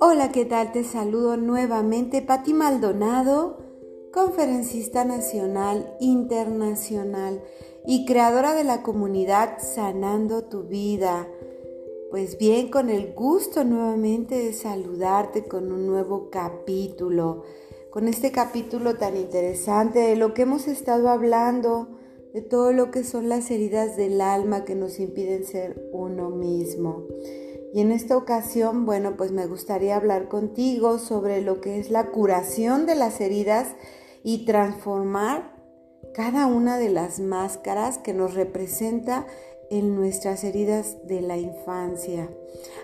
Hola, ¿qué tal? Te saludo nuevamente, Pati Maldonado, conferencista nacional, internacional y creadora de la comunidad Sanando tu Vida. Pues bien, con el gusto nuevamente de saludarte con un nuevo capítulo, con este capítulo tan interesante de lo que hemos estado hablando de todo lo que son las heridas del alma que nos impiden ser uno mismo. Y en esta ocasión, bueno, pues me gustaría hablar contigo sobre lo que es la curación de las heridas y transformar cada una de las máscaras que nos representa en nuestras heridas de la infancia.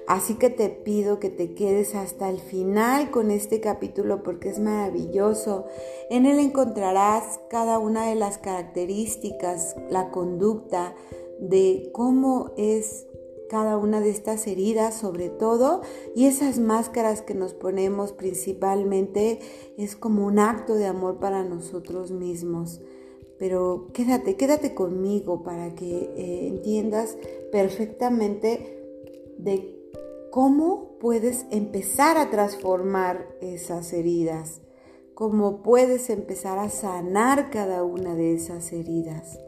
Así que te pido que te quedes hasta el final con este capítulo porque es maravilloso. En él encontrarás cada una de las características, la conducta de cómo es cada una de estas heridas sobre todo y esas máscaras que nos ponemos principalmente es como un acto de amor para nosotros mismos pero quédate, quédate conmigo para que eh, entiendas perfectamente de cómo puedes empezar a transformar esas heridas, cómo puedes empezar a sanar cada una de esas heridas.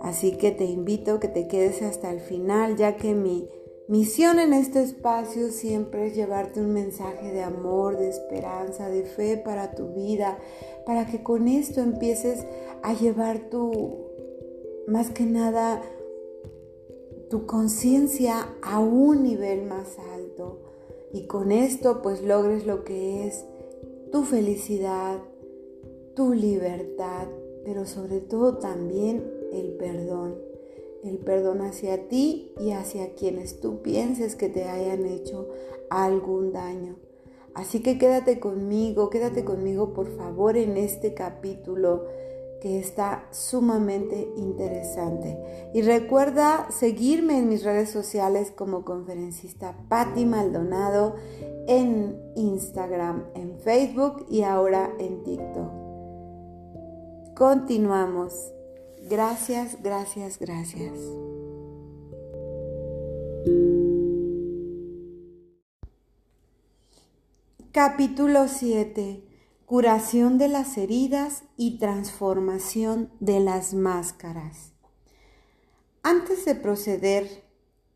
Así que te invito a que te quedes hasta el final, ya que mi misión en este espacio siempre es llevarte un mensaje de amor, de esperanza, de fe para tu vida, para que con esto empieces a llevar tu, más que nada, tu conciencia a un nivel más alto. Y con esto pues logres lo que es tu felicidad, tu libertad, pero sobre todo también el perdón. El perdón hacia ti y hacia quienes tú pienses que te hayan hecho algún daño. Así que quédate conmigo, quédate conmigo por favor en este capítulo que está sumamente interesante. Y recuerda seguirme en mis redes sociales como conferencista Patti Maldonado en Instagram, en Facebook y ahora en TikTok. Continuamos. Gracias, gracias, gracias. Capítulo 7 curación de las heridas y transformación de las máscaras. Antes de proceder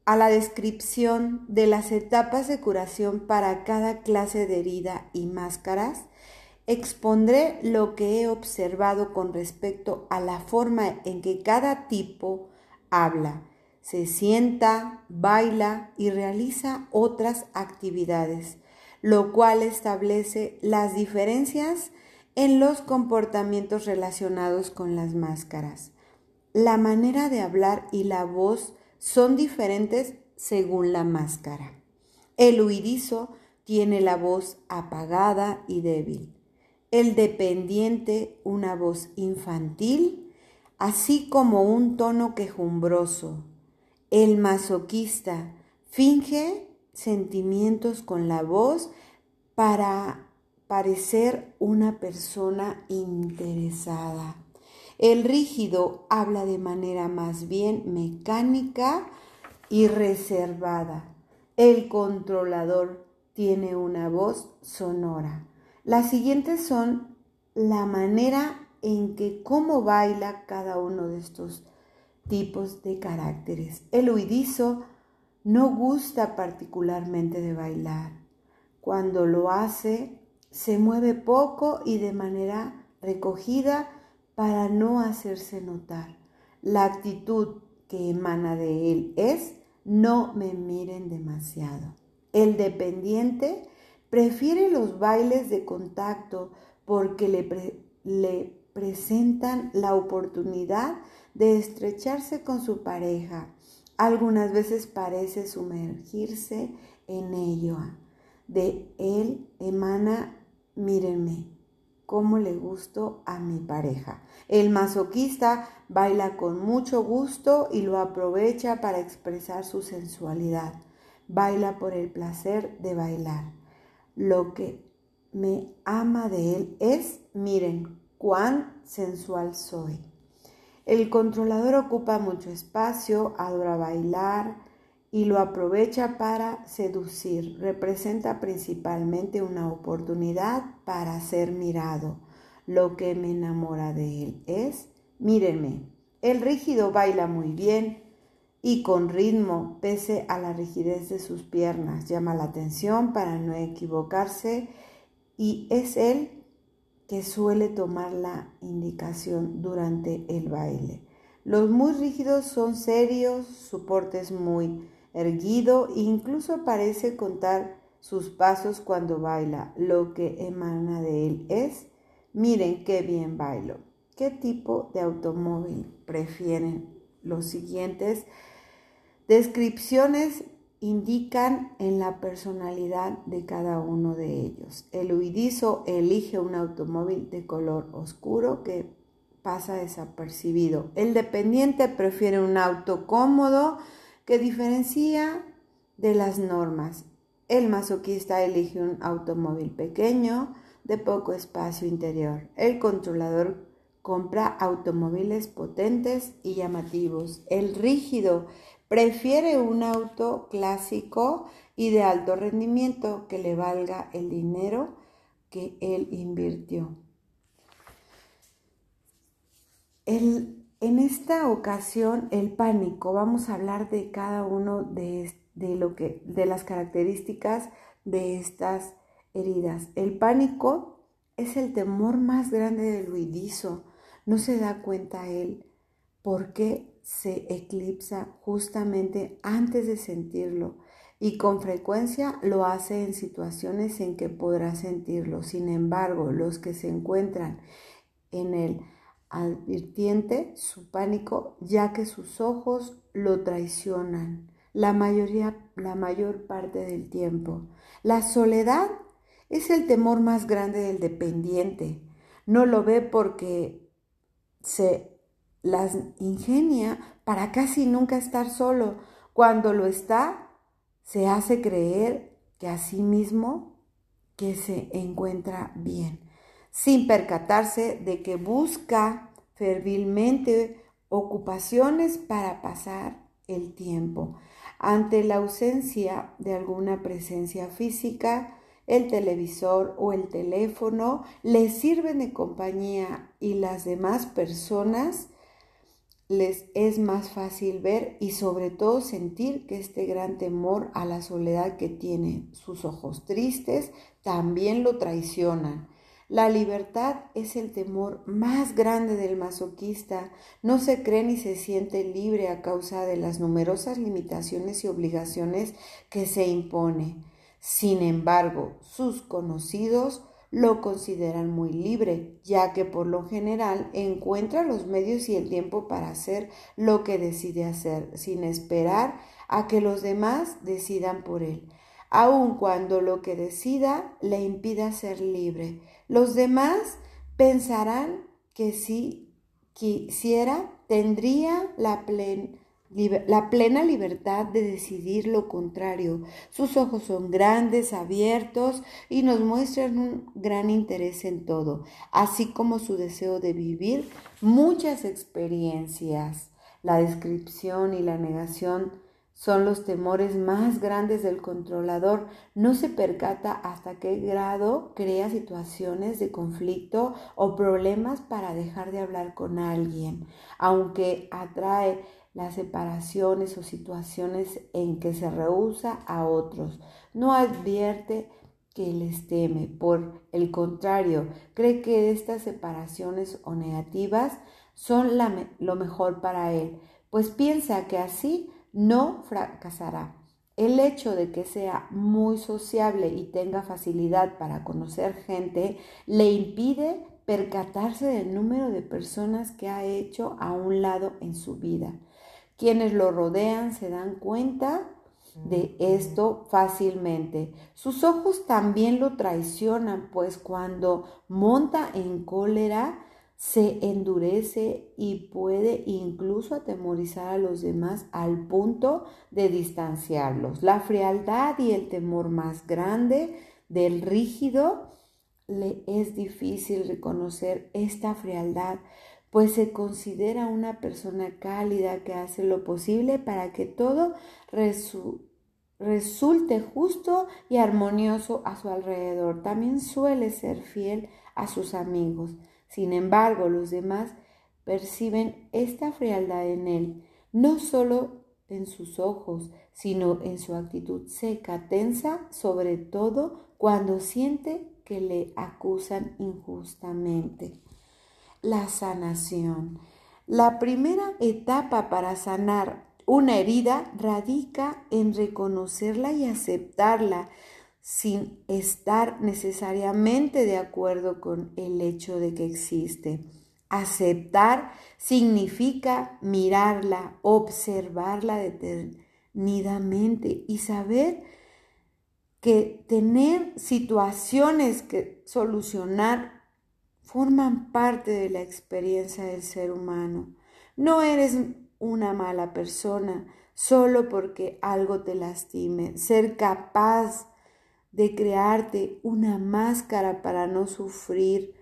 a la descripción de las etapas de curación para cada clase de herida y máscaras, expondré lo que he observado con respecto a la forma en que cada tipo habla, se sienta, baila y realiza otras actividades lo cual establece las diferencias en los comportamientos relacionados con las máscaras. La manera de hablar y la voz son diferentes según la máscara. El huidizo tiene la voz apagada y débil. El dependiente una voz infantil, así como un tono quejumbroso. El masoquista finge sentimientos con la voz para parecer una persona interesada. El rígido habla de manera más bien mecánica y reservada. El controlador tiene una voz sonora. Las siguientes son la manera en que cómo baila cada uno de estos tipos de caracteres. El huidizo no gusta particularmente de bailar. Cuando lo hace, se mueve poco y de manera recogida para no hacerse notar. La actitud que emana de él es no me miren demasiado. El dependiente prefiere los bailes de contacto porque le, presentan la oportunidad de estrecharse con su pareja algunas veces parece sumergirse en ello. De él emana, mírenme, cómo le gusto a mi pareja. El masoquista baila con mucho gusto y lo aprovecha para expresar su sensualidad. Baila por el placer de bailar. Lo que me ama de él es, miren, cuán sensual soy. El controlador ocupa mucho espacio, adora bailar y lo aprovecha para seducir. Representa principalmente una oportunidad para ser mirado. Lo que me enamora de él es, mírenme, el rígido baila muy bien y con ritmo, pese a la rigidez de sus piernas. Llama la atención para no equivocarse y es él que suele tomar la indicación durante el baile. Los muy rígidos son serios, su porte es muy erguido e incluso parece contar sus pasos cuando baila. Lo que emana de él es, miren qué bien bailo. ¿Qué tipo de automóvil prefieren? Los siguientes descripciones indican en la personalidad de cada uno de ellos. El huidizo elige un automóvil de color oscuro que pasa desapercibido. El dependiente prefiere un auto cómodo, que diferencia de las normas. El masoquista elige un automóvil pequeño de poco espacio interior. El controlador compra automóviles potentes y llamativos. El rígido prefiere un auto clásico y de alto rendimiento que le valga el dinero que él invirtió. El en esta ocasión, el pánico, vamos a hablar de cada uno de, lo que, de las características de estas heridas. El pánico es el temor más grande del huidizo. No se da cuenta él por qué se eclipsa justamente antes de sentirlo y con frecuencia lo hace en situaciones en que podrá sentirlo. Sin embargo, los que se encuentran en el advirtiente su pánico, ya que sus ojos lo traicionan la mayoría, la mayor parte del tiempo. La soledad es el temor más grande del dependiente. No lo ve porque se las ingenia para casi nunca estar solo. Cuando lo está, se hace creer que a sí mismo que se encuentra bien sin percatarse de que busca fervilmente ocupaciones para pasar el tiempo. Ante la ausencia de alguna presencia física, el televisor o el teléfono le sirven de compañía y las demás personas les es más fácil ver y sobre todo sentir que este gran temor a la soledad que tiene sus ojos tristes también lo traicionan la libertad es el temor más grande del masoquista. No se cree ni se siente libre a causa de las numerosas limitaciones y obligaciones que se impone. Sin embargo, sus conocidos lo consideran muy libre, ya que por lo general encuentra los medios y el tiempo para hacer lo que decide hacer, sin esperar a que los demás decidan por él aun cuando lo que decida le impida ser libre. Los demás pensarán que si quisiera, tendría la, la plena libertad de decidir lo contrario. Sus ojos son grandes, abiertos y nos muestran un gran interés en todo, así como su deseo de vivir muchas experiencias. La descripción y la negación son los temores más grandes del controlador. No se percata hasta qué grado crea situaciones de conflicto o problemas para dejar de hablar con alguien, aunque atrae las separaciones o situaciones en que se rehúsa a otros. No advierte que les teme. Por el contrario, cree que estas separaciones o negativas son lo mejor para él, pues piensa que así no fracasará. El hecho de que sea muy sociable y tenga facilidad para conocer gente le impide percatarse del número de personas que ha hecho a un lado en su vida. Quienes lo rodean se dan cuenta de esto fácilmente. Sus ojos también lo traicionan, pues cuando monta en cólera, se endurece y puede incluso atemorizar a los demás al punto de distanciarlos. La frialdad y el temor más grande del rígido le es difícil reconocer esta frialdad, pues se considera una persona cálida que hace lo posible para que todo resulte justo y armonioso a su alrededor. También suele ser fiel a sus amigos. Sin embargo, los demás perciben esta frialdad en él, no solo en sus ojos, sino en su actitud seca, tensa, sobre todo cuando siente que le acusan injustamente. La sanación. La primera etapa para sanar una herida radica en reconocerla y aceptarla sin estar necesariamente de acuerdo con el hecho de que existe. Aceptar significa mirarla, observarla detenidamente y saber que tener situaciones que solucionar forman parte de la experiencia del ser humano. No eres una mala persona solo porque algo te lastime. Ser capaz de crearte una máscara para no sufrir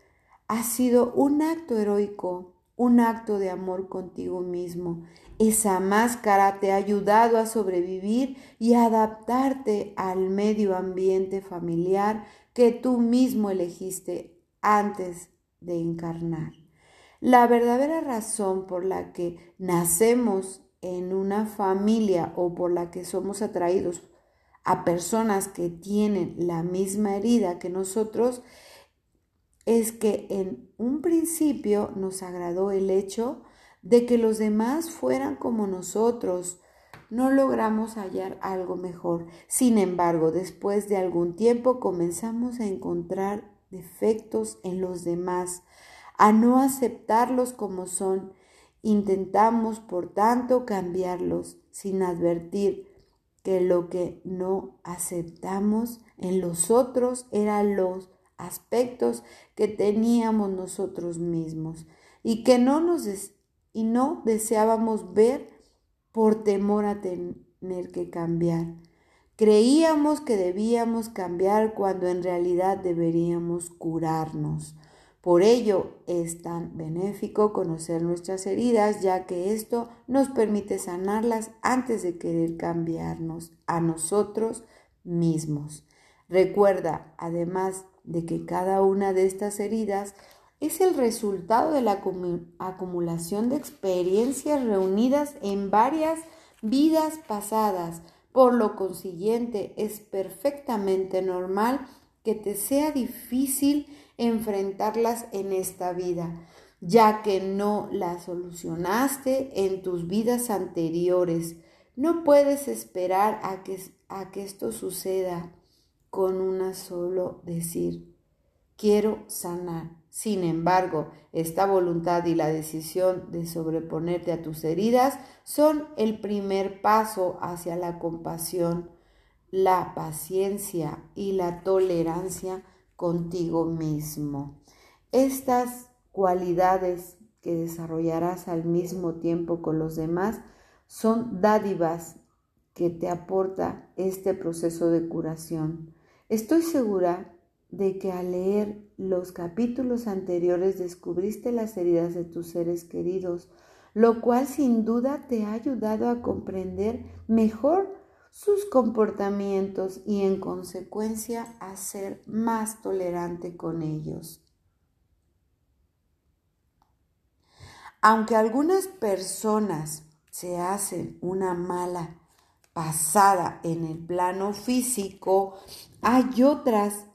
ha sido un acto heroico, un acto de amor contigo mismo. Esa máscara te ha ayudado a sobrevivir y a adaptarte al medio ambiente familiar que tú mismo elegiste antes de encarnar. La verdadera razón por la que nacemos en una familia o por la que somos atraídos a personas que tienen la misma herida que nosotros es que en un principio nos agradó el hecho de que los demás fueran como nosotros. No logramos hallar algo mejor. Sin embargo, después de algún tiempo comenzamos a encontrar defectos en los demás, a no aceptarlos como son. Intentamos, por tanto, cambiarlos sin advertir que lo que no aceptamos en los otros era los aspectos que teníamos nosotros mismos y que no nos y no deseábamos ver por temor a tener que cambiar. Creíamos que debíamos cambiar cuando en realidad deberíamos curarnos. Por ello es tan benéfico conocer nuestras heridas, ya que esto nos permite sanarlas antes de querer cambiarnos a nosotros mismos. Recuerda, además de que cada una de estas heridas es el resultado de la acumulación de experiencias reunidas en varias vidas pasadas. Por lo consiguiente, es perfectamente normal que te sea difícil enfrentarlas en esta vida, ya que no las solucionaste en tus vidas anteriores. No puedes esperar a que, a que esto suceda con una solo decir, quiero sanar. Sin embargo, esta voluntad y la decisión de sobreponerte a tus heridas son el primer paso hacia la compasión, la paciencia y la tolerancia contigo mismo. Estas cualidades que desarrollarás al mismo tiempo con los demás son dádivas que te aporta este proceso de curación. Estoy segura de que al leer los capítulos anteriores descubriste las heridas de tus seres queridos, lo cual sin duda te ha ayudado a comprender mejor sus comportamientos y en consecuencia a ser más tolerante con ellos. Aunque algunas personas se hacen una mala pasada en el plano físico, hay otras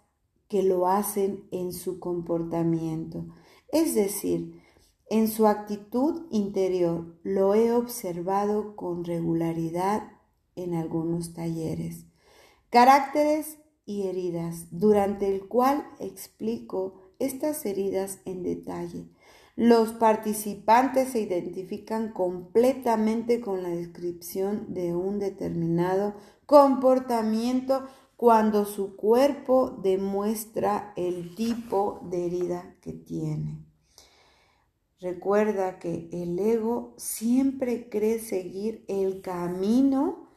que lo hacen en su comportamiento, es decir, en su actitud interior. Lo he observado con regularidad en algunos talleres. Caracteres y heridas, durante el cual explico estas heridas en detalle. Los participantes se identifican completamente con la descripción de un determinado comportamiento cuando su cuerpo demuestra el tipo de herida que tiene. Recuerda que el ego siempre cree seguir el camino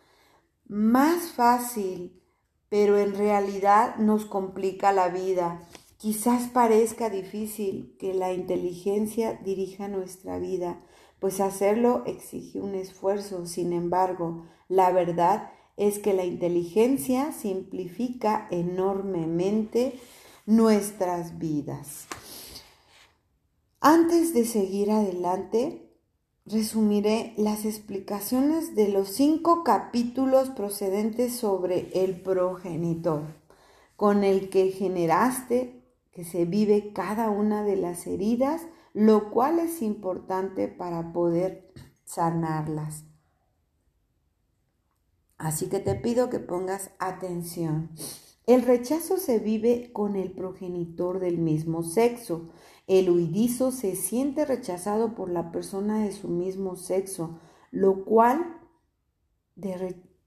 más fácil, pero en realidad nos complica la vida Quizás parezca difícil que la inteligencia dirija nuestra vida, pues hacerlo exige un esfuerzo. Sin embargo, la verdad es que la inteligencia simplifica enormemente nuestras vidas. Antes de seguir adelante, resumiré las explicaciones de los cinco capítulos procedentes sobre el progenitor, con el que generaste que se vive cada una de las heridas, lo cual es importante para poder sanarlas. Así que te pido que pongas atención. El rechazo se vive con el progenitor del mismo sexo. El huidizo se siente rechazado por la persona de su mismo sexo, lo cual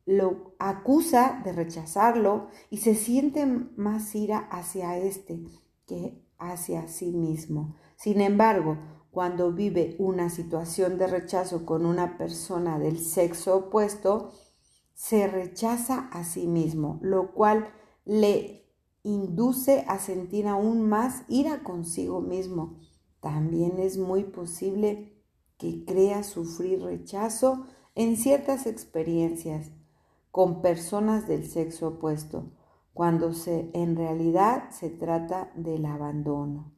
lo acusa de rechazarlo y se siente más ira hacia éste que hacia sí mismo. Sin embargo, cuando vive una situación de rechazo con una persona del sexo opuesto, se rechaza a sí mismo, lo cual le induce a sentir aún más ira consigo mismo. También es muy posible que crea sufrir rechazo en ciertas experiencias con personas del sexo opuesto, cuando se, en realidad se trata del abandono.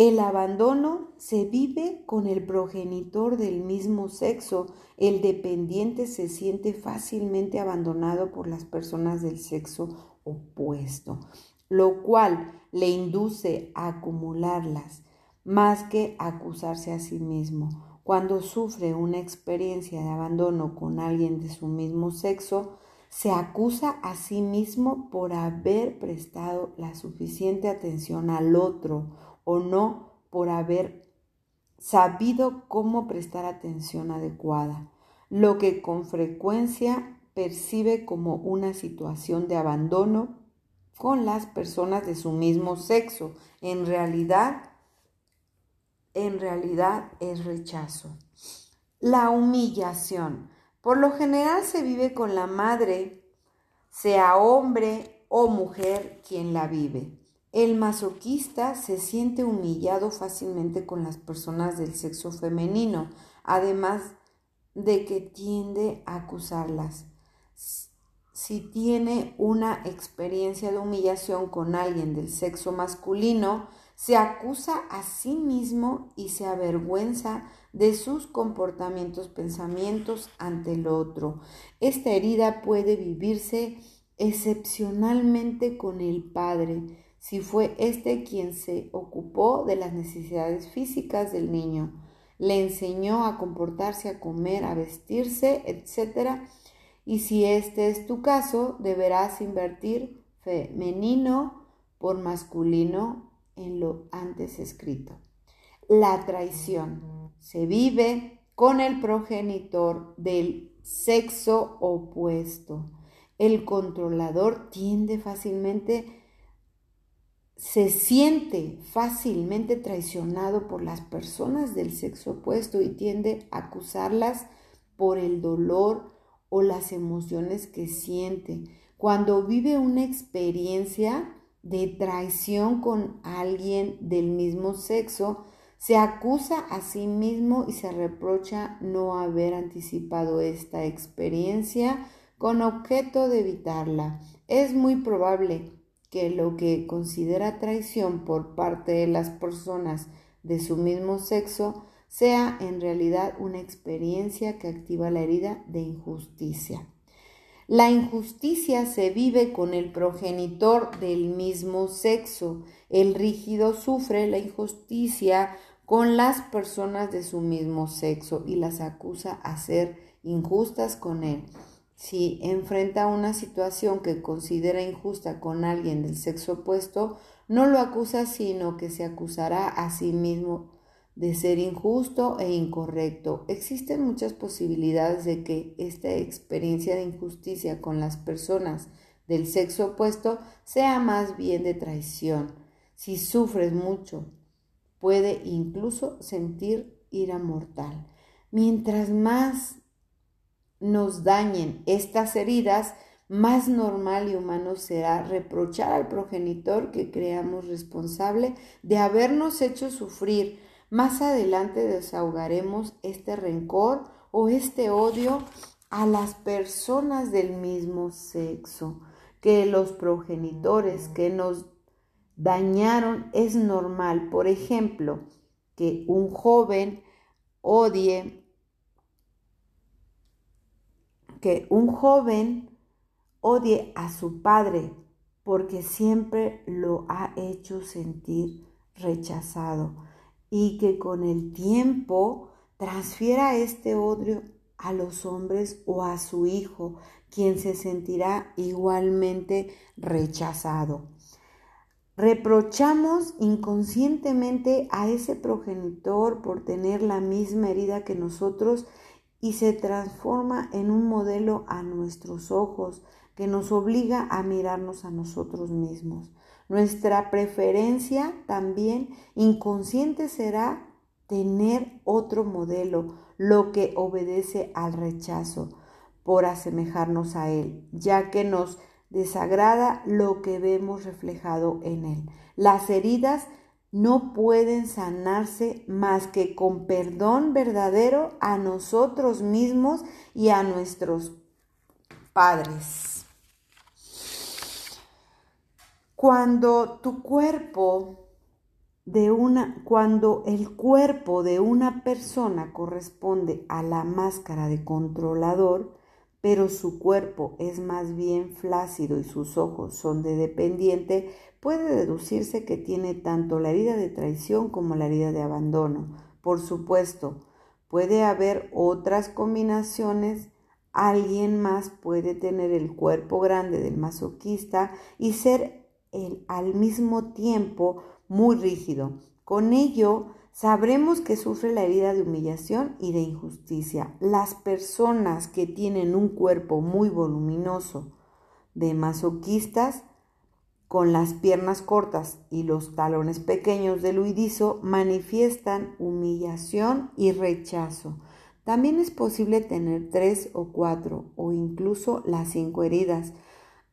El abandono se vive con el progenitor del mismo sexo. El dependiente se siente fácilmente abandonado por las personas del sexo opuesto, lo cual le induce a acumularlas más que acusarse a sí mismo. Cuando sufre una experiencia de abandono con alguien de su mismo sexo, se acusa a sí mismo por haber prestado la suficiente atención al otro o no por haber sabido cómo prestar atención adecuada, lo que con frecuencia percibe como una situación de abandono con las personas de su mismo sexo. En realidad, en realidad es rechazo. La humillación. Por lo general se vive con la madre, sea hombre o mujer quien la vive. El masoquista se siente humillado fácilmente con las personas del sexo femenino, además de que tiende a acusarlas si tiene una experiencia de humillación con alguien del sexo masculino, se acusa a sí mismo y se avergüenza de sus comportamientos, pensamientos ante el otro. Esta herida puede vivirse excepcionalmente con el padre, si fue este quien se ocupó de las necesidades físicas del niño, le enseñó a comportarse, a comer, a vestirse, etc y si este es tu caso, deberás invertir femenino por masculino en lo antes escrito. La traición se vive con el progenitor del sexo opuesto. El controlador tiende fácilmente, se siente fácilmente traicionado por las personas del sexo opuesto y tiende a acusarlas por el dolor o las emociones que siente. Cuando vive una experiencia de traición con alguien del mismo sexo, se acusa a sí mismo y se reprocha no haber anticipado esta experiencia con objeto de evitarla. Es muy probable que lo que considera traición por parte de las personas de su mismo sexo sea en realidad una experiencia que activa la herida de injusticia. La injusticia se vive con el progenitor del mismo sexo. El rígido sufre la injusticia con las personas de su mismo sexo y las acusa a ser injustas con él. Si enfrenta una situación que considera injusta con alguien del sexo opuesto, no lo acusa, sino que se acusará a sí mismo de ser injusto e incorrecto. Existen muchas posibilidades de que esta experiencia de injusticia con las personas del sexo opuesto sea más bien de traición. Si sufres mucho, puede incluso sentir ira mortal. Mientras más nos dañen estas heridas, más normal y humano será reprochar al progenitor que creamos responsable de habernos hecho sufrir. Más adelante desahogaremos este rencor o este odio a las personas del mismo sexo, que los progenitores que nos dañaron es normal. Por ejemplo, que un joven odie, que un joven odie a su padre porque siempre lo ha hecho sentir rechazado y que con el tiempo transfiera este odio a los hombres o a su hijo, quien se sentirá igualmente rechazado. Reprochamos inconscientemente a ese progenitor por tener la misma herida que nosotros y se transforma en un modelo a nuestros ojos que nos obliga a mirarnos a nosotros mismos. Nuestra preferencia también inconsciente será tener otro modelo, lo que obedece al rechazo por asemejarnos a él, ya que nos desagrada lo que vemos reflejado en él. Las heridas no pueden sanarse más que con perdón verdadero a nosotros mismos y a nuestros padres. Cuando tu cuerpo de una cuando el cuerpo de una persona corresponde a la máscara de controlador, pero su cuerpo es más bien flácido y sus ojos son de dependiente, puede deducirse que tiene tanto la herida de traición como la herida de abandono. Por supuesto, puede haber otras combinaciones. Alguien más puede tener el cuerpo grande del masoquista y ser al mismo tiempo muy rígido. Con ello, sabremos que sufre la herida de humillación y de injusticia. Las personas que tienen un cuerpo muy voluminoso de masoquistas con las piernas cortas y los talones pequeños del huidizo manifiestan humillación y rechazo. También es posible tener tres o cuatro o incluso las cinco heridas.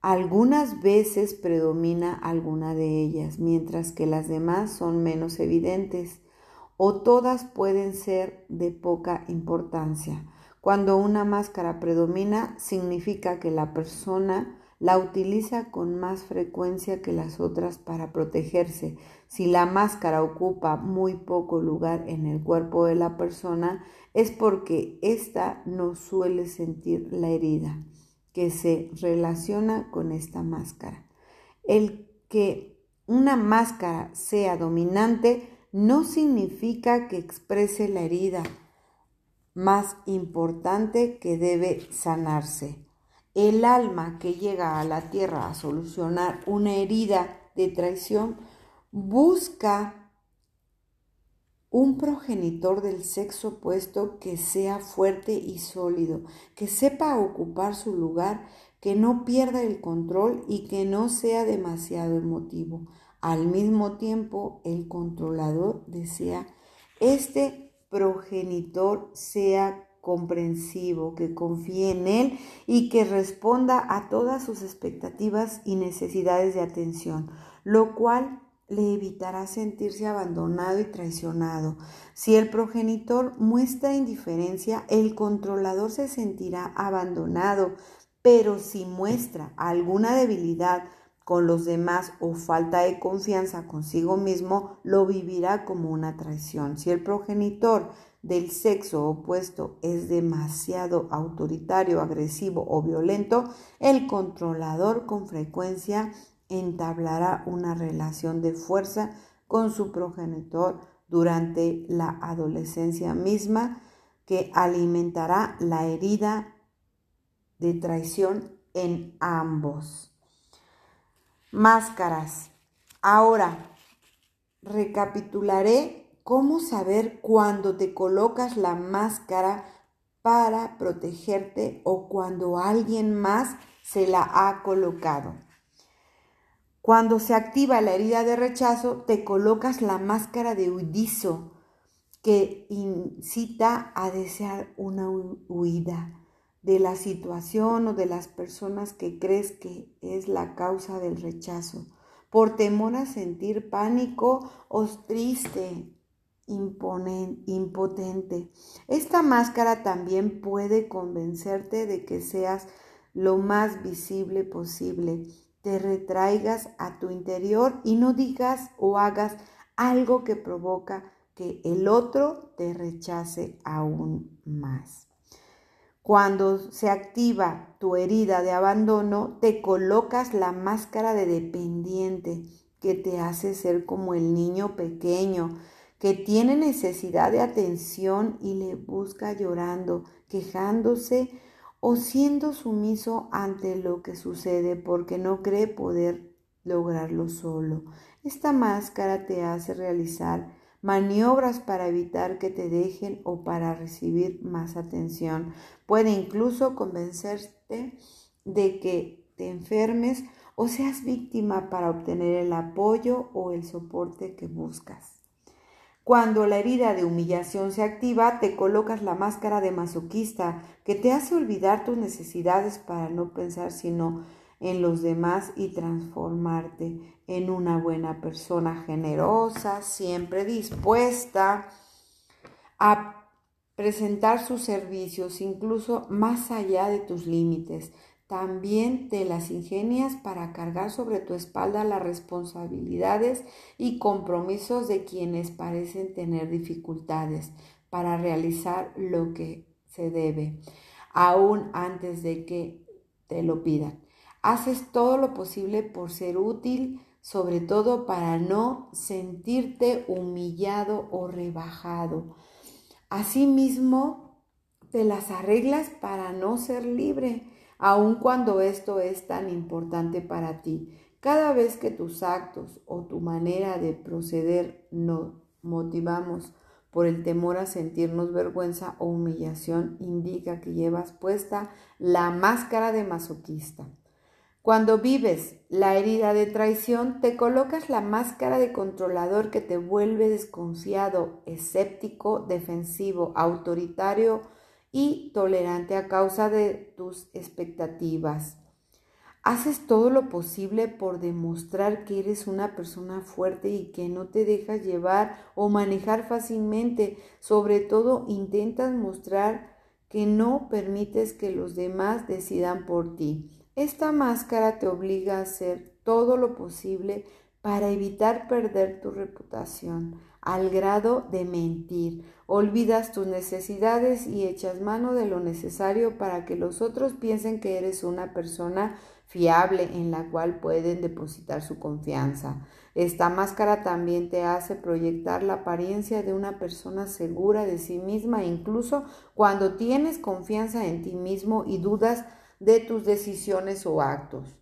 Algunas veces predomina alguna de ellas, mientras que las demás son menos evidentes o todas pueden ser de poca importancia. Cuando una máscara predomina, significa que la persona la utiliza con más frecuencia que las otras para protegerse. Si la máscara ocupa muy poco lugar en el cuerpo de la persona, es porque ésta no suele sentir la herida que se relaciona con esta máscara. El que una máscara sea dominante no significa que exprese la herida más importante que debe sanarse. El alma que llega a la tierra a solucionar una herida de traición busca un progenitor del sexo opuesto que sea fuerte y sólido, que sepa ocupar su lugar, que no pierda el control y que no sea demasiado emotivo. Al mismo tiempo, el controlador desea este progenitor sea comprensivo, que confíe en él y que responda a todas sus expectativas y necesidades de atención, lo cual le evitará sentirse abandonado y traicionado. Si el progenitor muestra indiferencia, el controlador se sentirá abandonado, pero si muestra alguna debilidad con los demás o falta de confianza consigo mismo, lo vivirá como una traición. Si el progenitor del sexo opuesto es demasiado autoritario, agresivo o violento, el controlador con frecuencia entablará una relación de fuerza con su progenitor durante la adolescencia misma que alimentará la herida de traición en ambos. Máscaras. Ahora, recapitularé cómo saber cuándo te colocas la máscara para protegerte o cuando alguien más se la ha colocado. Cuando se activa la herida de rechazo, te colocas la máscara de huidizo que incita a desear una huida de la situación o de las personas que crees que es la causa del rechazo, por temor a sentir pánico o triste, impotente. Esta máscara también puede convencerte de que seas lo más visible posible, te retraigas a tu interior y no digas o hagas algo que provoca que el otro te rechace aún más. Cuando se activa tu herida de abandono, te colocas la máscara de dependiente que te hace ser como el niño pequeño que tiene necesidad de atención y le busca llorando, quejándose o siendo sumiso ante lo que sucede porque no cree poder lograrlo solo. Esta máscara te hace realizar maniobras para evitar que te dejen o para recibir más atención. Puede incluso convencerte de que te enfermes o seas víctima para obtener el apoyo o el soporte que buscas. Cuando la herida de humillación se activa, te colocas la máscara de masoquista que te hace olvidar tus necesidades para no pensar sino en los demás y transformarte en una buena persona generosa, siempre dispuesta a presentar sus servicios incluso más allá de tus límites, también te las ingenias para cargar sobre tu espalda las responsabilidades y compromisos de quienes parecen tener dificultades para realizar lo que se debe, aún antes de que te lo pidan. Haces todo lo posible por ser útil, sobre todo para no sentirte humillado o rebajado. Asimismo, te las arreglas para no ser libre aun cuando esto es tan importante para ti. Cada vez que tus actos o tu manera de proceder nos motivamos por el temor a sentirnos vergüenza o humillación, indica que llevas puesta la máscara de masoquista. Cuando vives la herida de traición, te colocas la máscara de controlador que te vuelve desconfiado, escéptico, defensivo, autoritario, y tolerante a causa de tus expectativas. Haces todo lo posible por demostrar que eres una persona fuerte y que no te dejas llevar o manejar fácilmente. Sobre todo intentas mostrar que no permites que los demás decidan por ti. Esta máscara te obliga a hacer todo lo posible para evitar perder tu reputación al grado de mentir. Olvidas tus necesidades y echas mano de lo necesario para que los otros piensen que eres una persona fiable en la cual pueden depositar su confianza. Esta máscara también te hace proyectar la apariencia de una persona segura de sí misma, incluso cuando tienes confianza en ti mismo y dudas de tus decisiones o actos.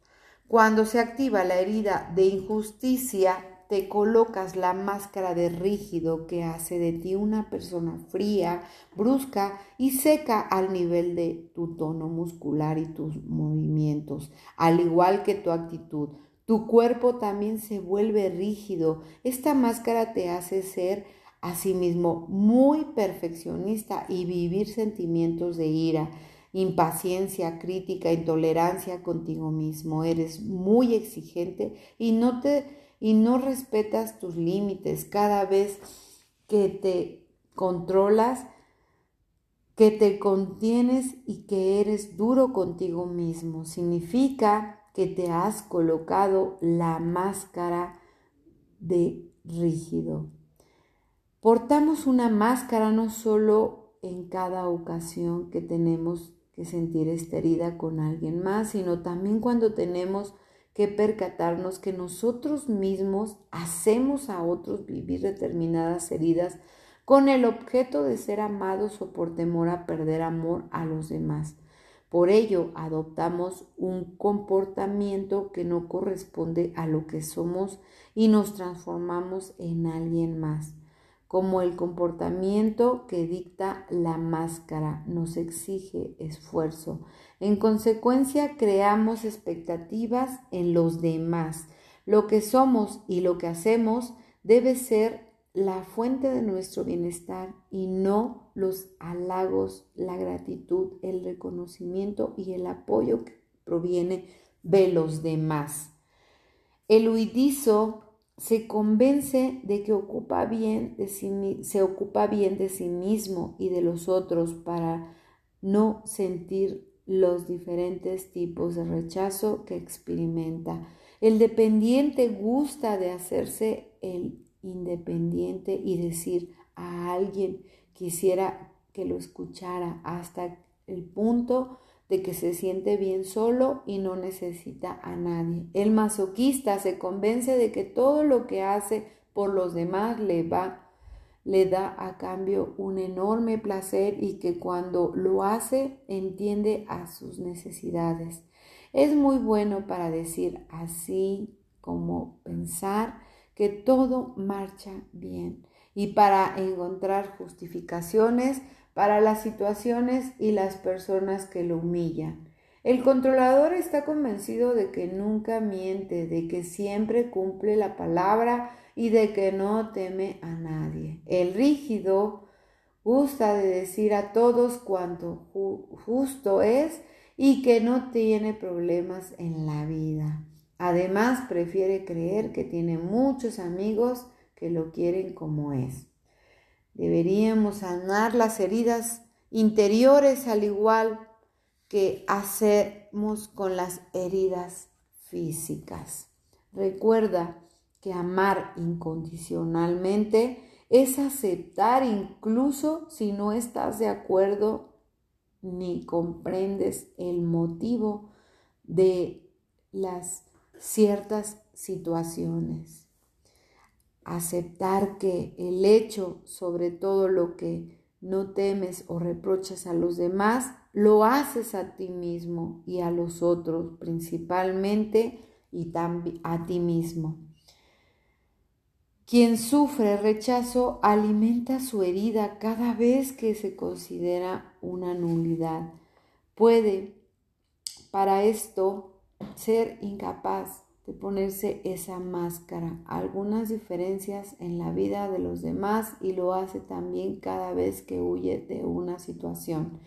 Cuando se activa la herida de injusticia, te colocas la máscara de rígido que hace de ti una persona fría, brusca y seca al nivel de tu tono muscular y tus movimientos, al igual que tu actitud. Tu cuerpo también se vuelve rígido. Esta máscara te hace ser asimismo muy perfeccionista y vivir sentimientos de ira impaciencia, crítica, intolerancia contigo mismo. Eres muy exigente y no te y no respetas tus límites cada vez que te controlas, que te contienes y que eres duro contigo mismo. Significa que te has colocado la máscara de rígido. Portamos una máscara no solo en cada ocasión que tenemos que sentir esta herida con alguien más, sino también cuando tenemos que percatarnos que nosotros mismos hacemos a otros vivir determinadas heridas con el objeto de ser amados o por temor a perder amor a los demás. Por ello, adoptamos un comportamiento que no corresponde a lo que somos y nos transformamos en alguien más como el comportamiento que dicta la máscara nos exige esfuerzo. En consecuencia, creamos expectativas en los demás. Lo que somos y lo que hacemos debe ser la fuente de nuestro bienestar y no los halagos, la gratitud, el reconocimiento y el apoyo que proviene de los demás. El huidizo se convence de que ocupa bien de sí, se ocupa bien de sí mismo y de los otros para no sentir los diferentes tipos de rechazo que experimenta. El dependiente gusta de hacerse el independiente y decir a alguien quisiera que lo escuchara hasta el punto de que se siente bien solo y no necesita a nadie. El masoquista se convence de que todo lo que hace por los demás le va le da a cambio un enorme placer y que cuando lo hace entiende a sus necesidades. Es muy bueno para decir así como pensar que todo marcha bien y para encontrar justificaciones para las situaciones y las personas que lo humillan. El controlador está convencido de que nunca miente, de que siempre cumple la palabra y de que no teme a nadie. El rígido gusta de decir a todos cuanto justo es y que no tiene problemas en la vida. Además, prefiere creer que tiene muchos amigos que lo quieren como es. Deberíamos sanar las heridas interiores al igual que hacemos con las heridas físicas. Recuerda que amar incondicionalmente es aceptar incluso si no estás de acuerdo ni comprendes el motivo de las ciertas situaciones aceptar que el hecho sobre todo lo que no temes o reprochas a los demás, lo haces a ti mismo y a los otros principalmente y también a ti mismo. Quien sufre rechazo alimenta su herida cada vez que se considera una nulidad. Puede para esto ser incapaz de ponerse esa máscara, algunas diferencias en la vida de los demás y lo hace también cada vez que huye de una situación.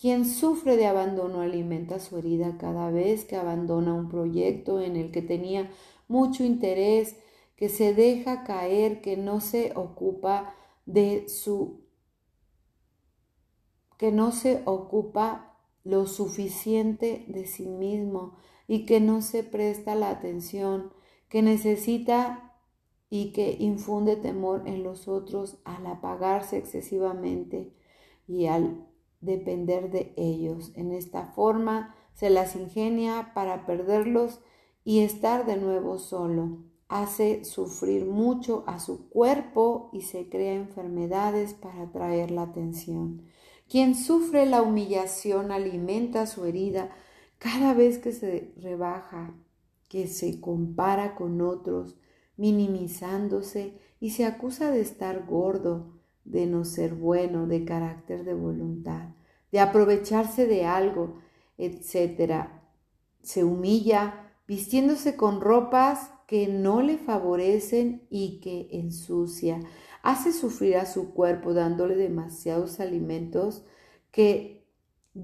Quien sufre de abandono alimenta su herida cada vez que abandona un proyecto en el que tenía mucho interés, que se deja caer, que no se ocupa de su que no se ocupa lo suficiente de sí mismo, y que no se presta la atención que necesita y que infunde temor en los otros al apagarse excesivamente y al depender de ellos. En esta forma se las ingenia para perderlos y estar de nuevo solo. Hace sufrir mucho a su cuerpo y se crea enfermedades para atraer la atención. Quien sufre la humillación alimenta su herida cada vez que se rebaja, que se compara con otros, minimizándose y se acusa de estar gordo, de no ser bueno, de carácter de voluntad, de aprovecharse de algo, etc. Se humilla vistiéndose con ropas que no le favorecen y que ensucia. Hace sufrir a su cuerpo dándole demasiados alimentos que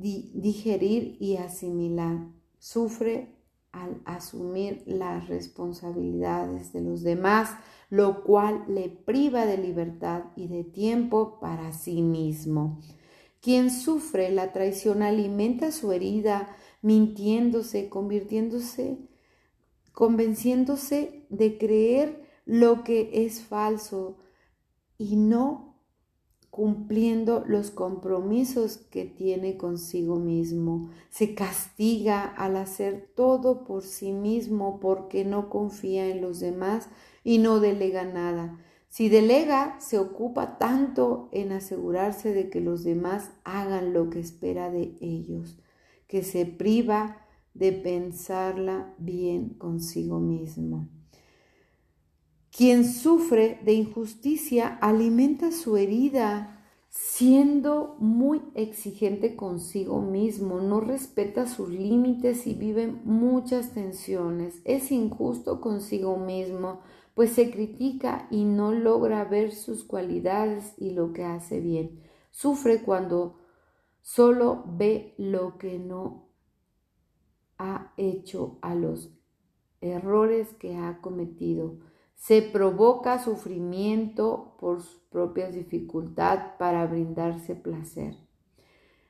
digerir y asimilar. Sufre al asumir las responsabilidades de los demás, lo cual le priva de libertad y de tiempo para sí mismo. Quien sufre la traición alimenta su herida, mintiéndose, convirtiéndose, convenciéndose de creer lo que es falso y no cumpliendo los compromisos que tiene consigo mismo. Se castiga al hacer todo por sí mismo porque no confía en los demás y no delega nada. Si delega, se ocupa tanto en asegurarse de que los demás hagan lo que espera de ellos, que se priva de pensarla bien consigo mismo. Quien sufre de injusticia alimenta su herida siendo muy exigente consigo mismo, no respeta sus límites y vive muchas tensiones. Es injusto consigo mismo, pues se critica y no logra ver sus cualidades y lo que hace bien. Sufre cuando solo ve lo que no ha hecho a los errores que ha cometido. Se provoca sufrimiento por sus propias dificultades para brindarse placer.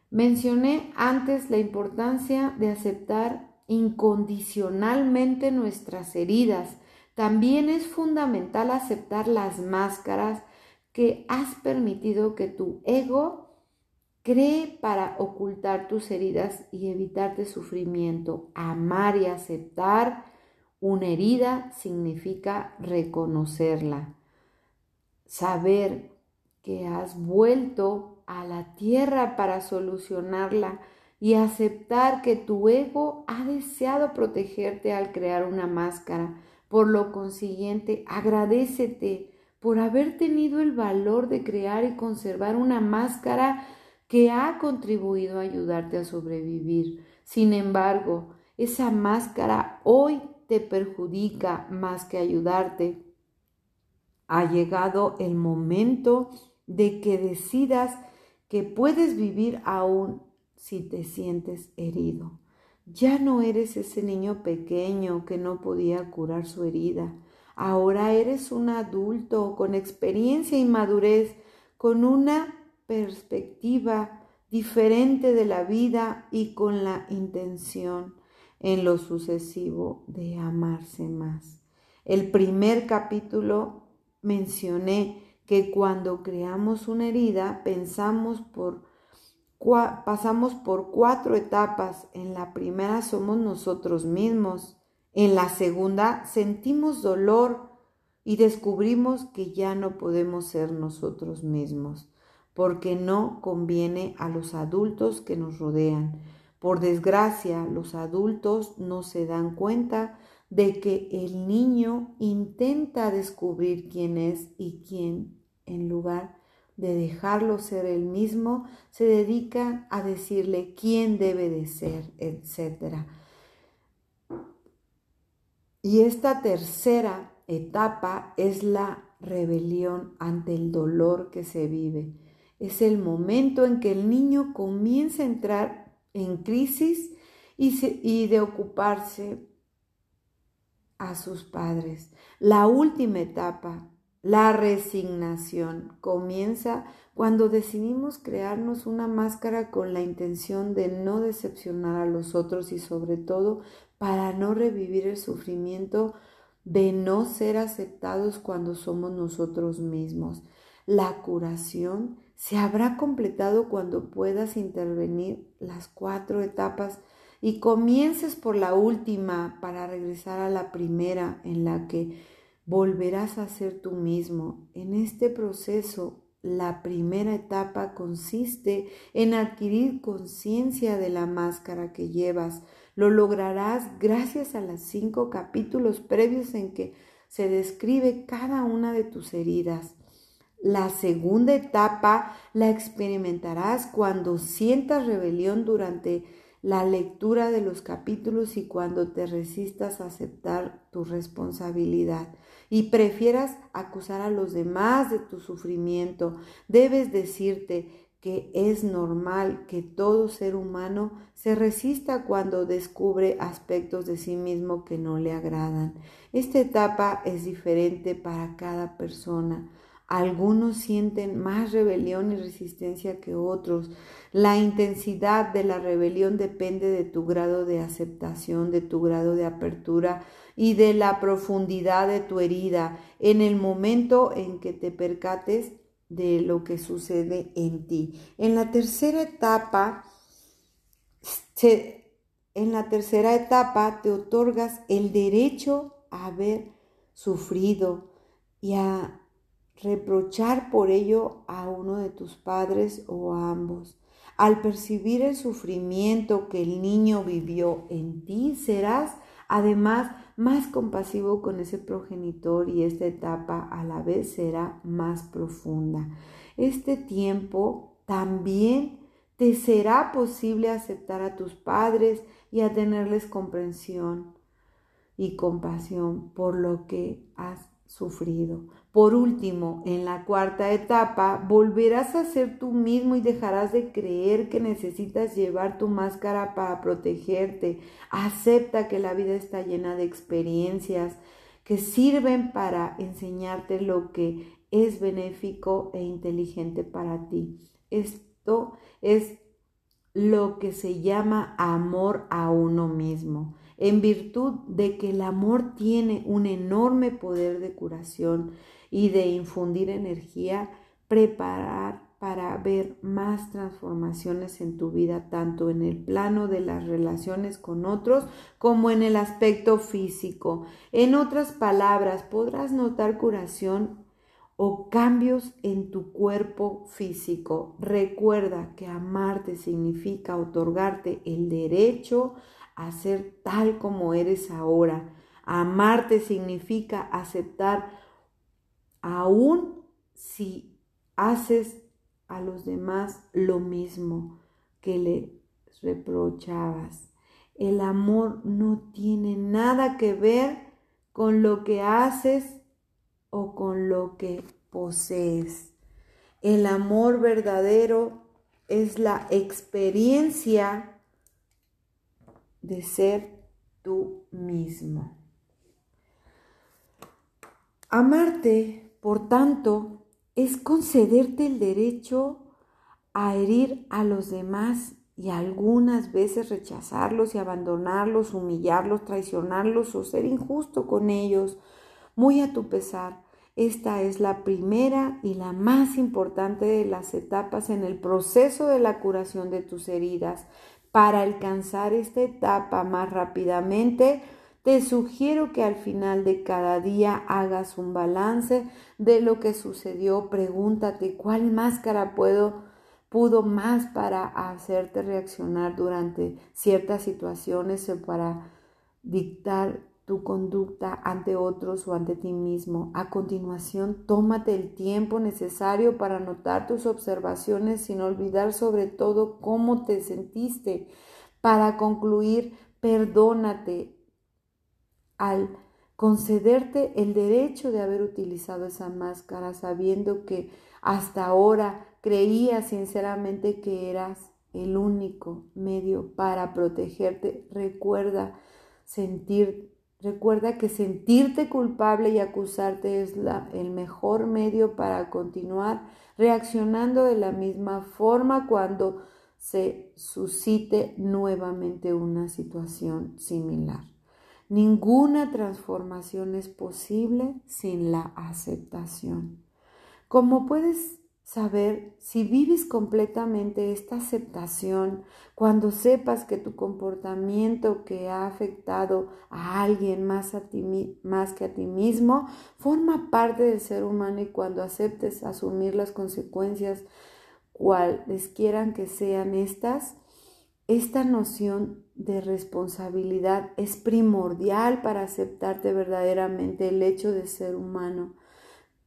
Mencioné antes la importancia de aceptar incondicionalmente nuestras heridas. También es fundamental aceptar las máscaras que has permitido que tu ego cree para ocultar tus heridas y evitarte sufrimiento. Amar y aceptar una herida significa reconocerla, saber que has vuelto a la tierra para solucionarla y aceptar que tu ego ha deseado protegerte al crear una máscara. Por lo consiguiente, agradecete por haber tenido el valor de crear y conservar una máscara que ha contribuido a ayudarte a sobrevivir. Sin embargo, esa máscara hoy te perjudica más que ayudarte. Ha llegado el momento de que decidas que puedes vivir aún si te sientes herido. Ya no eres ese niño pequeño que no podía curar su herida. Ahora eres un adulto con experiencia y madurez, con una perspectiva diferente de la vida y con la intención en lo sucesivo de amarse más. El primer capítulo mencioné que cuando creamos una herida pensamos por pasamos por cuatro etapas. En la primera somos nosotros mismos. En la segunda sentimos dolor y descubrimos que ya no podemos ser nosotros mismos, porque no conviene a los adultos que nos rodean. Por desgracia, los adultos no se dan cuenta de que el niño intenta descubrir quién es y quién en lugar de dejarlo ser él mismo, se dedica a decirle quién debe de ser, etc. Y esta tercera etapa es la rebelión ante el dolor que se vive. Es el momento en que el niño comienza a entrar en crisis y, y de ocuparse a sus padres. La última etapa la resignación comienza cuando decidimos crearnos una máscara con la intención de no decepcionar a los otros y sobre todo para no revivir el sufrimiento de no ser aceptados cuando somos nosotros mismos. La curación se habrá completado cuando puedas intervenir las cuatro etapas y comiences por la última para regresar a la primera en la que volverás a ser tú mismo. En este proceso, la primera etapa consiste en adquirir conciencia de la máscara que llevas. Lo lograrás gracias a los cinco capítulos previos en que se describe cada una de tus heridas. La segunda etapa la experimentarás cuando sientas rebelión durante la lectura de los capítulos y cuando te resistas a aceptar tu responsabilidad y prefieras acusar a los demás de tu sufrimiento, debes decirte que es normal que todo ser humano se resista cuando descubre aspectos de sí mismo que no le agradan. Esta etapa es diferente para cada persona. Algunos sienten más rebelión y resistencia que otros. La intensidad de la rebelión depende de tu grado de aceptación, de tu grado de apertura y de la profundidad de tu herida en el momento en que te percates de lo que sucede en ti. En la tercera etapa, en la tercera etapa te otorgas el derecho a haber sufrido y a reprochar por ello a uno de tus padres o a ambos. Al percibir el sufrimiento que el niño vivió en ti, serás además más compasivo con ese progenitor y esta etapa a la vez será más profunda. Este tiempo también te será posible aceptar a tus padres y a tenerles comprensión y compasión por lo que has sufrido. Por último, en la cuarta etapa, volverás a ser tú mismo y dejarás de creer que necesitas llevar tu máscara para protegerte. Acepta que la vida está llena de experiencias que sirven para enseñarte lo que es benéfico e inteligente para ti. Esto es lo que se llama amor a uno mismo en virtud de que el amor tiene un enorme poder de curación y de infundir energía, preparar para ver más transformaciones en tu vida, tanto en el plano de las relaciones con otros como en el aspecto físico. En otras palabras, podrás notar curación o cambios en tu cuerpo físico. Recuerda que amarte significa otorgarte el derecho a ser tal como eres ahora. Amarte significa aceptar aún si haces a los demás lo mismo que le reprochabas. El amor no tiene nada que ver con lo que haces o con lo que posees. El amor verdadero es la experiencia de ser tú mismo. Amarte, por tanto, es concederte el derecho a herir a los demás y algunas veces rechazarlos y abandonarlos, humillarlos, traicionarlos o ser injusto con ellos, muy a tu pesar. Esta es la primera y la más importante de las etapas en el proceso de la curación de tus heridas. Para alcanzar esta etapa más rápidamente, te sugiero que al final de cada día hagas un balance de lo que sucedió. Pregúntate cuál máscara puedo, pudo más para hacerte reaccionar durante ciertas situaciones o para dictar tu conducta ante otros o ante ti mismo. A continuación, tómate el tiempo necesario para anotar tus observaciones sin olvidar sobre todo cómo te sentiste. Para concluir, perdónate al concederte el derecho de haber utilizado esa máscara sabiendo que hasta ahora creías sinceramente que eras el único medio para protegerte. Recuerda sentir Recuerda que sentirte culpable y acusarte es la, el mejor medio para continuar reaccionando de la misma forma cuando se suscite nuevamente una situación similar. Ninguna transformación es posible sin la aceptación. Como puedes saber si vives completamente esta aceptación cuando sepas que tu comportamiento que ha afectado a alguien más, más que a ti mismo forma parte del ser humano y cuando aceptes asumir las consecuencias cuales quieran que sean estas, esta noción de responsabilidad es primordial para aceptarte verdaderamente el hecho de ser humano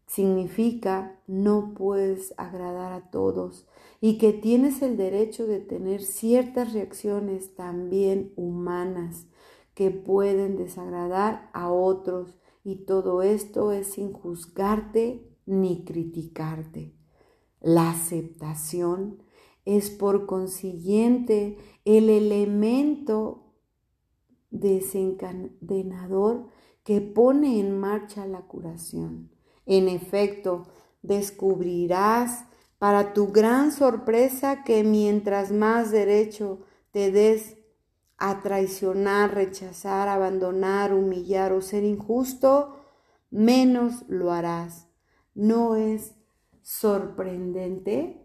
significa no puedes agradar a todos y que tienes el derecho de tener ciertas reacciones también humanas que pueden desagradar a otros y todo esto es sin juzgarte ni criticarte. La aceptación es por consiguiente el elemento desencadenador que pone en marcha la curación. En efecto, descubrirás para tu gran sorpresa que mientras más derecho te des a traicionar, rechazar, abandonar, humillar o ser injusto, menos lo harás. ¿No es sorprendente?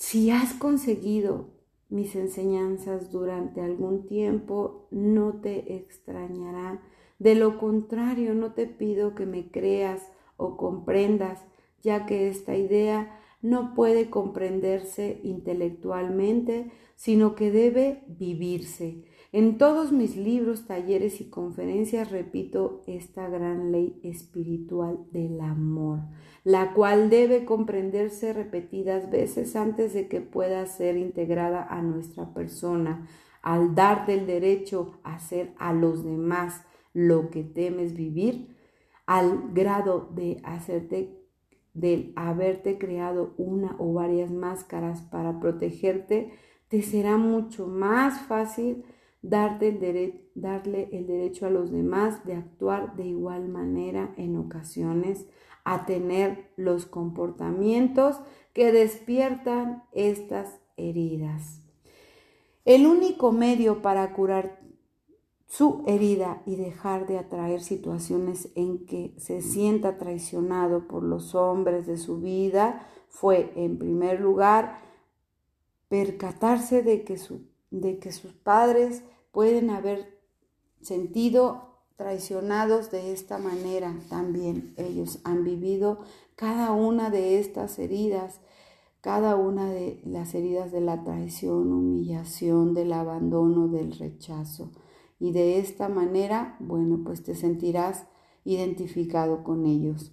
Si has conseguido mis enseñanzas durante algún tiempo, no te extrañará. De lo contrario, no te pido que me creas o comprendas, ya que esta idea no puede comprenderse intelectualmente, sino que debe vivirse. En todos mis libros, talleres y conferencias repito esta gran ley espiritual del amor, la cual debe comprenderse repetidas veces antes de que pueda ser integrada a nuestra persona, al darte el derecho a hacer a los demás lo que temes vivir al grado de hacerte del haberte creado una o varias máscaras para protegerte, te será mucho más fácil darle el derecho a los demás de actuar de igual manera en ocasiones, a tener los comportamientos que despiertan estas heridas. El único medio para curar su herida y dejar de atraer situaciones en que se sienta traicionado por los hombres de su vida fue, en primer lugar, percatarse de que, de que sus padres pueden haber sentido traicionados de esta manera también. Ellos han vivido cada una de estas heridas, cada una de las heridas de la traición, humillación, del abandono, del rechazo. Y de esta manera, bueno, pues te sentirás identificado con ellos.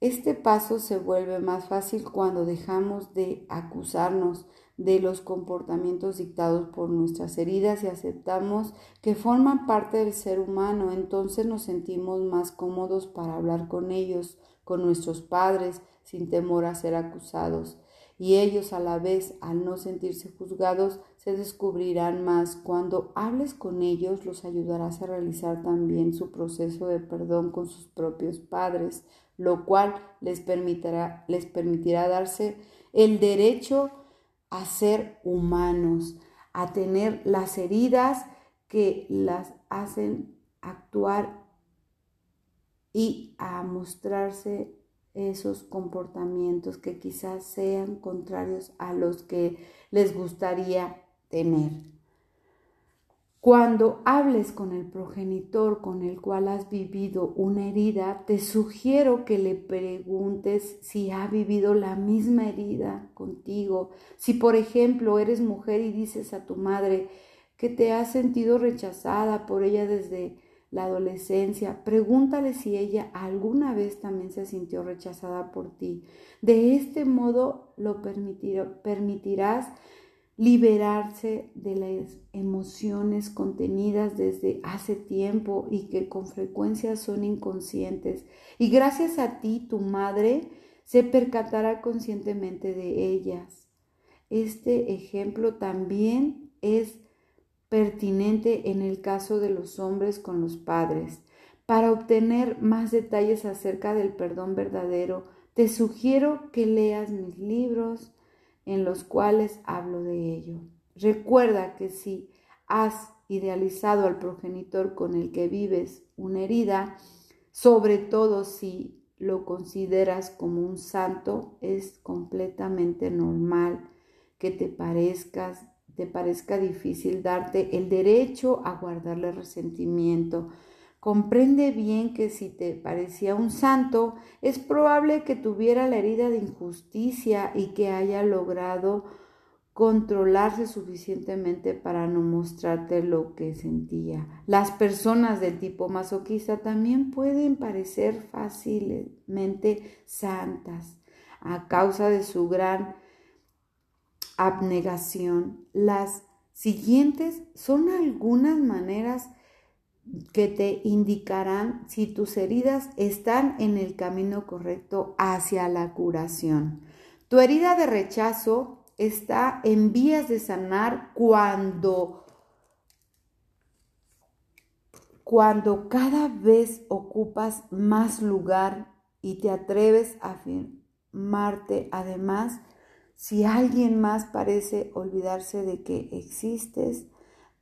Este paso se vuelve más fácil cuando dejamos de acusarnos de los comportamientos dictados por nuestras heridas y aceptamos que forman parte del ser humano. Entonces nos sentimos más cómodos para hablar con ellos, con nuestros padres, sin temor a ser acusados y ellos a la vez, al no sentirse juzgados, se descubrirán más. Cuando hables con ellos, los ayudarás a realizar también su proceso de perdón con sus propios padres, lo cual les permitirá, les permitirá darse el derecho a ser humanos, a tener las heridas que las hacen actuar y a mostrarse esos comportamientos que quizás sean contrarios a los que les gustaría tener. Cuando hables con el progenitor con el cual has vivido una herida, te sugiero que le preguntes si ha vivido la misma herida contigo. Si, por ejemplo, eres mujer y dices a tu madre que te has sentido rechazada por ella desde la adolescencia, pregúntale si ella alguna vez también se sintió rechazada por ti. De este modo lo permitirás liberarse de las emociones contenidas desde hace tiempo y que con frecuencia son inconscientes. Y gracias a ti, tu madre se percatará conscientemente de ellas. Este ejemplo también es pertinente en el caso de los hombres con los padres. Para obtener más detalles acerca del perdón verdadero, te sugiero que leas mis libros en los cuales hablo de ello. Recuerda que si has idealizado al progenitor con el que vives una herida, sobre todo si lo consideras como un santo, es completamente normal que te te parezca difícil darte el derecho a guardarle resentimiento. Comprende bien que si te parecía un santo, es probable que tuviera la herida de injusticia y que haya logrado controlarse suficientemente para no mostrarte lo que sentía. Las personas de tipo masoquista también pueden parecer fácilmente santas a causa de su gran abnegación. Las siguientes son algunas maneras que te indicarán si tus heridas están en el camino correcto hacia la curación. Tu herida de rechazo está en vías de sanar cuando cuando cada vez ocupas más lugar y te atreves a afirmarte además si alguien más parece olvidarse de que existes,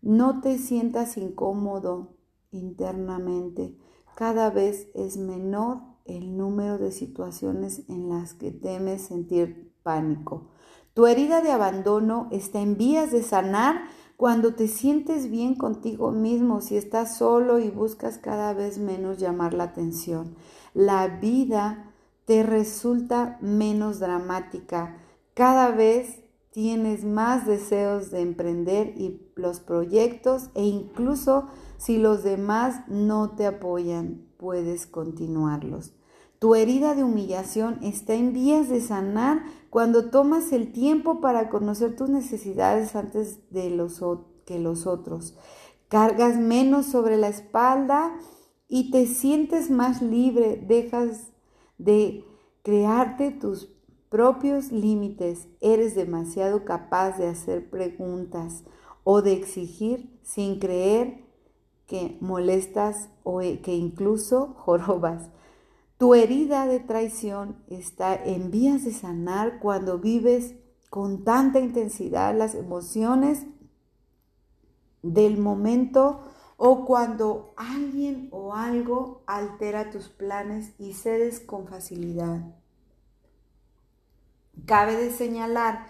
no te sientas incómodo internamente. Cada vez es menor el número de situaciones en las que temes sentir pánico. Tu herida de abandono está en vías de sanar cuando te sientes bien contigo mismo, si estás solo y buscas cada vez menos llamar la atención. La vida te resulta menos dramática cada vez tienes más deseos de emprender y los proyectos e incluso si los demás no te apoyan, puedes continuarlos. Tu herida de humillación está en vías de sanar cuando tomas el tiempo para conocer tus necesidades antes de los, que los otros. Cargas menos sobre la espalda y te sientes más libre, dejas de crearte tus propios límites, eres demasiado capaz de hacer preguntas o de exigir sin creer que molestas o e, que incluso jorobas. Tu herida de traición está en vías de sanar cuando vives con tanta intensidad las emociones del momento o cuando alguien o algo altera tus planes y cedes con facilidad. Cabe de señalar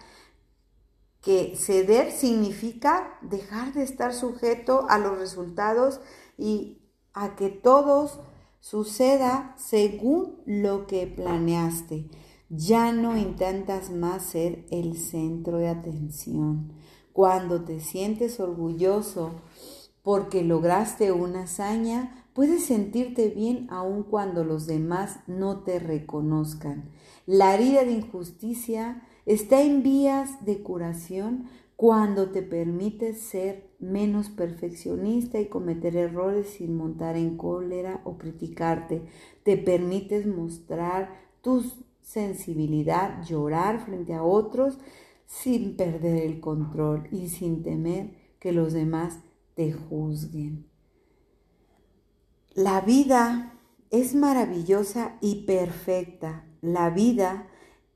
que ceder significa dejar de estar sujeto a los resultados y a que todos suceda según lo que planeaste. Ya no intentas más ser el centro de atención. Cuando te sientes orgulloso porque lograste una hazaña, puedes sentirte bien aun cuando los demás no te reconozcan. La herida de injusticia está en vías de curación cuando te permites ser menos perfeccionista y cometer errores sin montar en cólera o criticarte. Te permites mostrar tu sensibilidad, llorar frente a otros sin perder el control y sin temer que los demás te juzguen. La vida es maravillosa y perfecta. La vida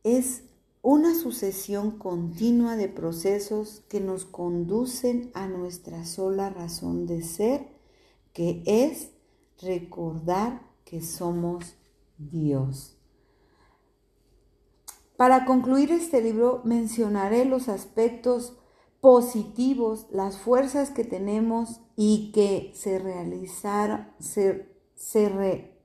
es una sucesión continua de procesos que nos conducen a nuestra sola razón de ser, que es recordar que somos Dios. Para concluir este libro mencionaré los aspectos positivos, las fuerzas que tenemos y que se realizaron, se, se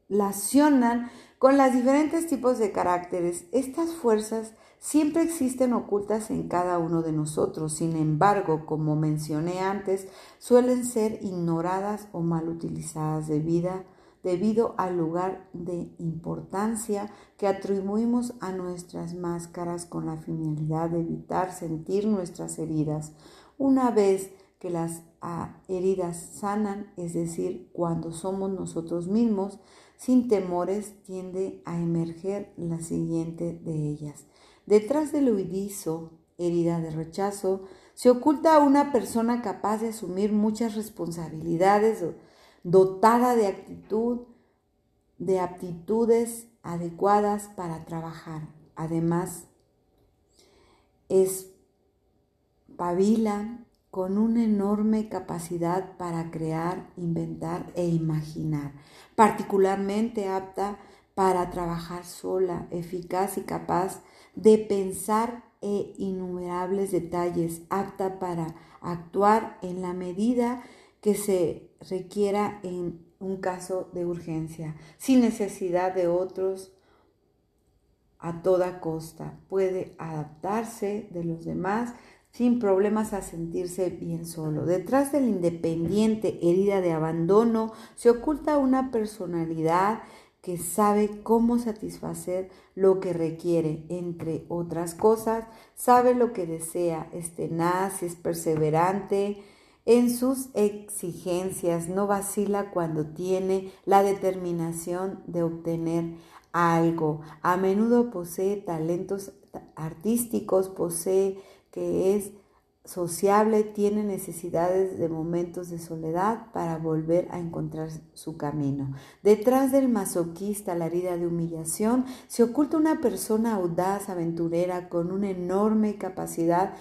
relacionan con los diferentes tipos de caracteres. Estas fuerzas siempre existen ocultas en cada uno de nosotros. Sin embargo, como mencioné antes, suelen ser ignoradas o mal utilizadas debido al lugar de importancia que atribuimos a nuestras máscaras con la finalidad de evitar sentir nuestras heridas. Una vez que las ah, heridas sanan, es decir, cuando somos nosotros mismos, sin temores, tiende a emerger la siguiente de ellas. Detrás del huidizo, herida de rechazo, se oculta una persona capaz de asumir muchas responsabilidades, dotada de actitud, de aptitudes adecuadas para trabajar. Además, espabila con una enorme capacidad para crear, inventar e imaginar, particularmente apta para trabajar sola, eficaz y capaz de pensar e innumerables detalles, apta para actuar en la medida que se requiera en un caso de urgencia, sin necesidad de otros a toda costa. Puede adaptarse de los demás sin problemas a sentirse bien solo. Detrás del independiente herida de abandono se oculta una personalidad que sabe cómo satisfacer lo que requiere, entre otras cosas, sabe lo que desea, es tenaz, es perseverante en sus exigencias, no vacila cuando tiene la determinación de obtener algo. A menudo posee talentos artísticos, posee que es sociable tiene necesidades de momentos de soledad para volver a encontrar su camino. Detrás del masoquista, la herida de humillación, se oculta una persona audaz, aventurera, con una enorme capacidad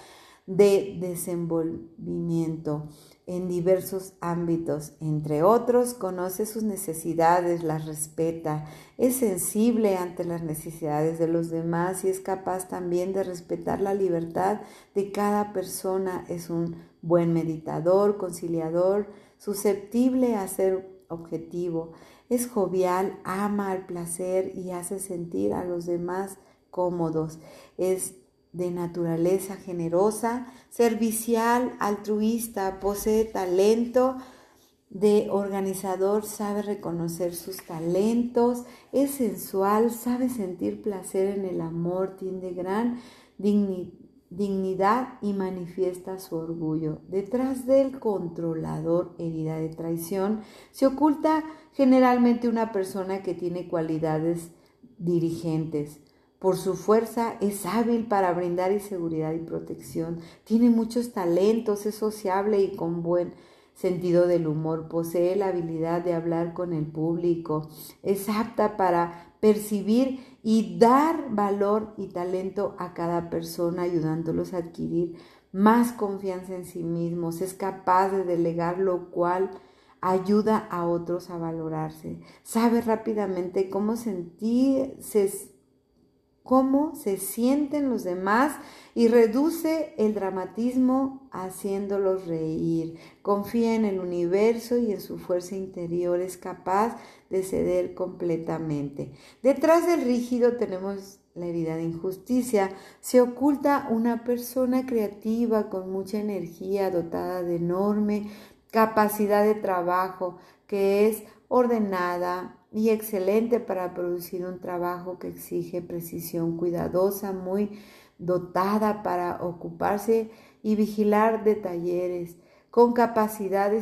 de desenvolvimiento en diversos ámbitos. Entre otros, conoce sus necesidades, las respeta, es sensible ante las necesidades de los demás y es capaz también de respetar la libertad de cada persona. Es un buen meditador, conciliador, susceptible a ser objetivo. Es jovial, ama al placer y hace sentir a los demás cómodos. Es de naturaleza generosa, servicial, altruista, posee talento de organizador, sabe reconocer sus talentos, es sensual, sabe sentir placer en el amor, tiene gran dignidad y manifiesta su orgullo. Detrás del controlador herida de traición se oculta generalmente una persona que tiene cualidades dirigentes. Por su fuerza es hábil para brindar seguridad y protección. Tiene muchos talentos, es sociable y con buen sentido del humor. Posee la habilidad de hablar con el público. Es apta para percibir y dar valor y talento a cada persona, ayudándolos a adquirir más confianza en sí mismos. Es capaz de delegar, lo cual ayuda a otros a valorarse. Sabe rápidamente cómo sentirse cómo se sienten los demás y reduce el dramatismo haciéndolos reír. Confía en el universo y en su fuerza interior, es capaz de ceder completamente. Detrás del rígido tenemos la herida de injusticia. Se oculta una persona creativa con mucha energía, dotada de enorme capacidad de trabajo, que es ordenada, y excelente para producir un trabajo que exige precisión cuidadosa, muy dotada para ocuparse y vigilar de talleres, con capacidad de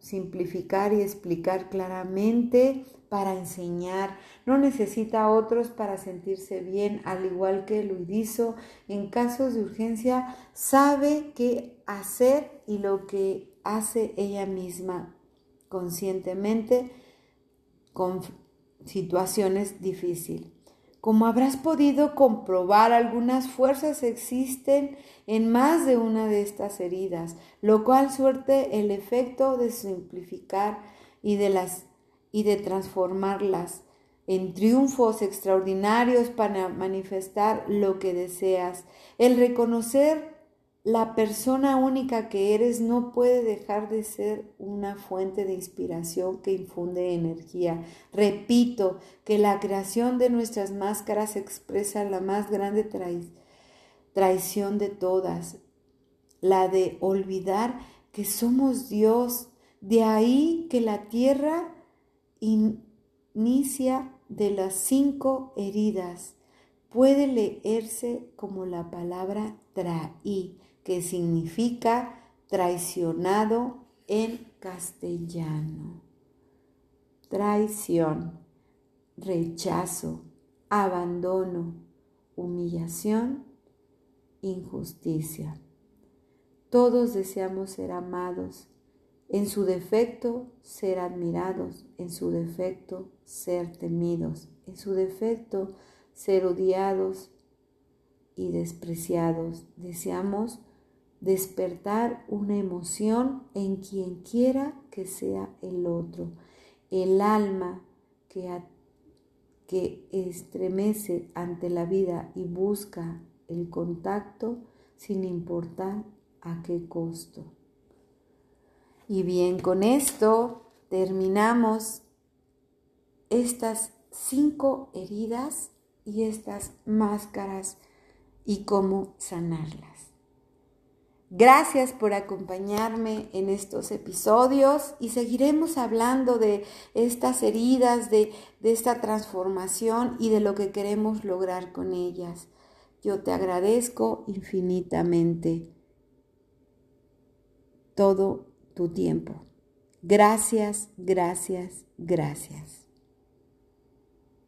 simplificar y explicar claramente para enseñar. No necesita a otros para sentirse bien, al igual que el huidizo, en casos de urgencia, sabe qué hacer y lo que hace ella misma conscientemente con situaciones difíciles. Como habrás podido comprobar, algunas fuerzas existen en más de una de estas heridas, lo cual suerte el efecto de simplificar y de, las, y de transformarlas en triunfos extraordinarios para manifestar lo que deseas. El reconocer la persona única que eres no puede dejar de ser una fuente de inspiración que infunde energía. Repito que la creación de nuestras máscaras expresa la más grande traición de todas, la de olvidar que somos Dios. De ahí que la tierra inicia de las cinco heridas. Puede leerse como la palabra traí que significa traicionado en castellano. Traición, rechazo, abandono, humillación, injusticia. Todos deseamos ser amados, en su defecto ser admirados, en su defecto ser temidos, en su defecto ser odiados y despreciados. Deseamos despertar una emoción en quien quiera que sea el otro. El alma que, que estremece ante la vida y busca el contacto sin importar a qué costo. Y bien, con esto terminamos estas cinco heridas y estas máscaras y cómo sanarlas. Gracias por acompañarme en estos episodios y seguiremos hablando de estas heridas, de, esta transformación y de lo que queremos lograr con ellas. Yo te agradezco infinitamente todo tu tiempo. Gracias, gracias, gracias.